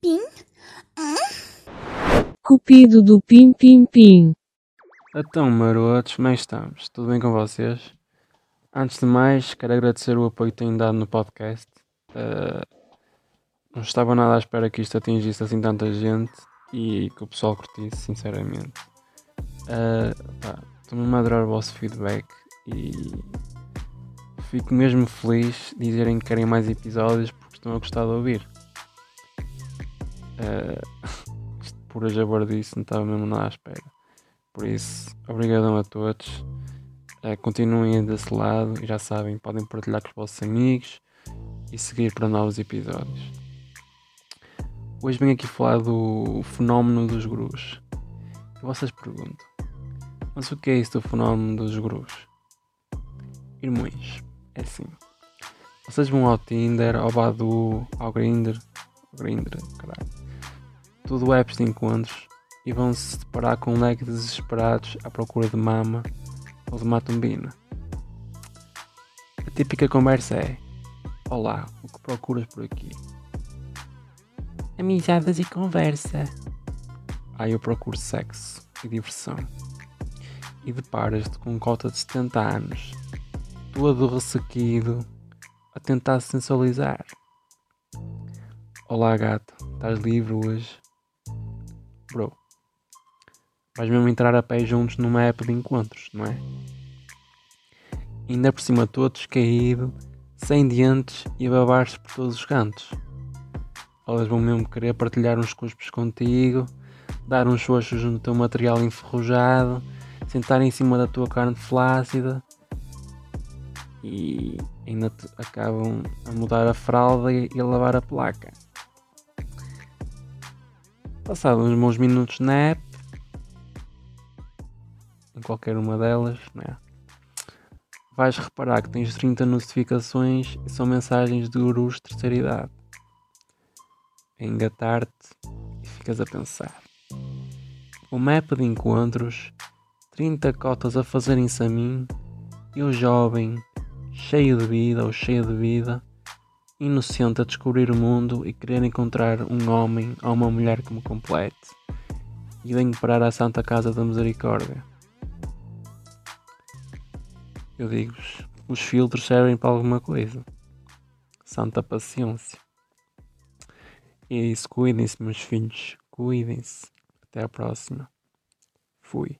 Pim? Cupido do Pim Pim Pim. Então, marotos, bem é estamos. Tudo bem com vocês? Antes de mais, quero agradecer o apoio que têm dado no podcast. Uh, não estava nada à espera que isto atingisse assim tanta gente e que o pessoal curtisse, sinceramente. Uh, Estou-me a adorar o vosso feedback e fico mesmo feliz de dizerem que querem mais episódios porque estão a gostar de ouvir. Uh, por hoje abordice, não estava mesmo nada à espera. Por isso, obrigadão a todos. Uh, continuem desse lado e já sabem, podem partilhar com os vossos amigos e seguir para novos episódios. Hoje venho aqui falar do fenómeno dos gurus. E vocês perguntam, mas o que é isso do fenómeno dos gurus? Irmãos, é assim. Vocês vão ao Tinder, ao Badu, ao Grindr, Grindr, caralho tudo apps de encontros e vão se deparar com um leque de desesperados à procura de mama ou de matumbina. A típica conversa é: Olá, o que procuras por aqui? Amizades e conversa. Aí eu procuro sexo e diversão. E deparas-te com um cota de 70 anos, todo ressequido, a tentar sensualizar. Olá gata, estás livre hoje? Bro. Vais mesmo entrar a pé juntos numa app de encontros, não é? ainda por cima todos caído, sem dientes e a babar-se por todos os cantos. Elas vão mesmo querer partilhar uns cuspos contigo, dar uns xoxos no teu material enferrujado, sentar em cima da tua carne flácida e ainda acabam a mudar a fralda e a lavar a placa. Passado uns bons minutos na app, em qualquer uma delas, né? vais reparar que tens 30 notificações e são mensagens de gurus de terceira idade. A engatar-te e ficas a pensar. Uma app de encontros, 30 cotas a fazerem-se a mim e o jovem, cheio de vida ou cheia de vida, inocente a descobrir o mundo e querer encontrar um homem ou uma mulher que me complete. E venho parar à Santa Casa da Misericórdia. Eu digo-vos, os filtros servem para alguma coisa. Santa paciência. E é isso, cuidem-se, meus filhos. Cuidem-se. Até a próxima. Fui.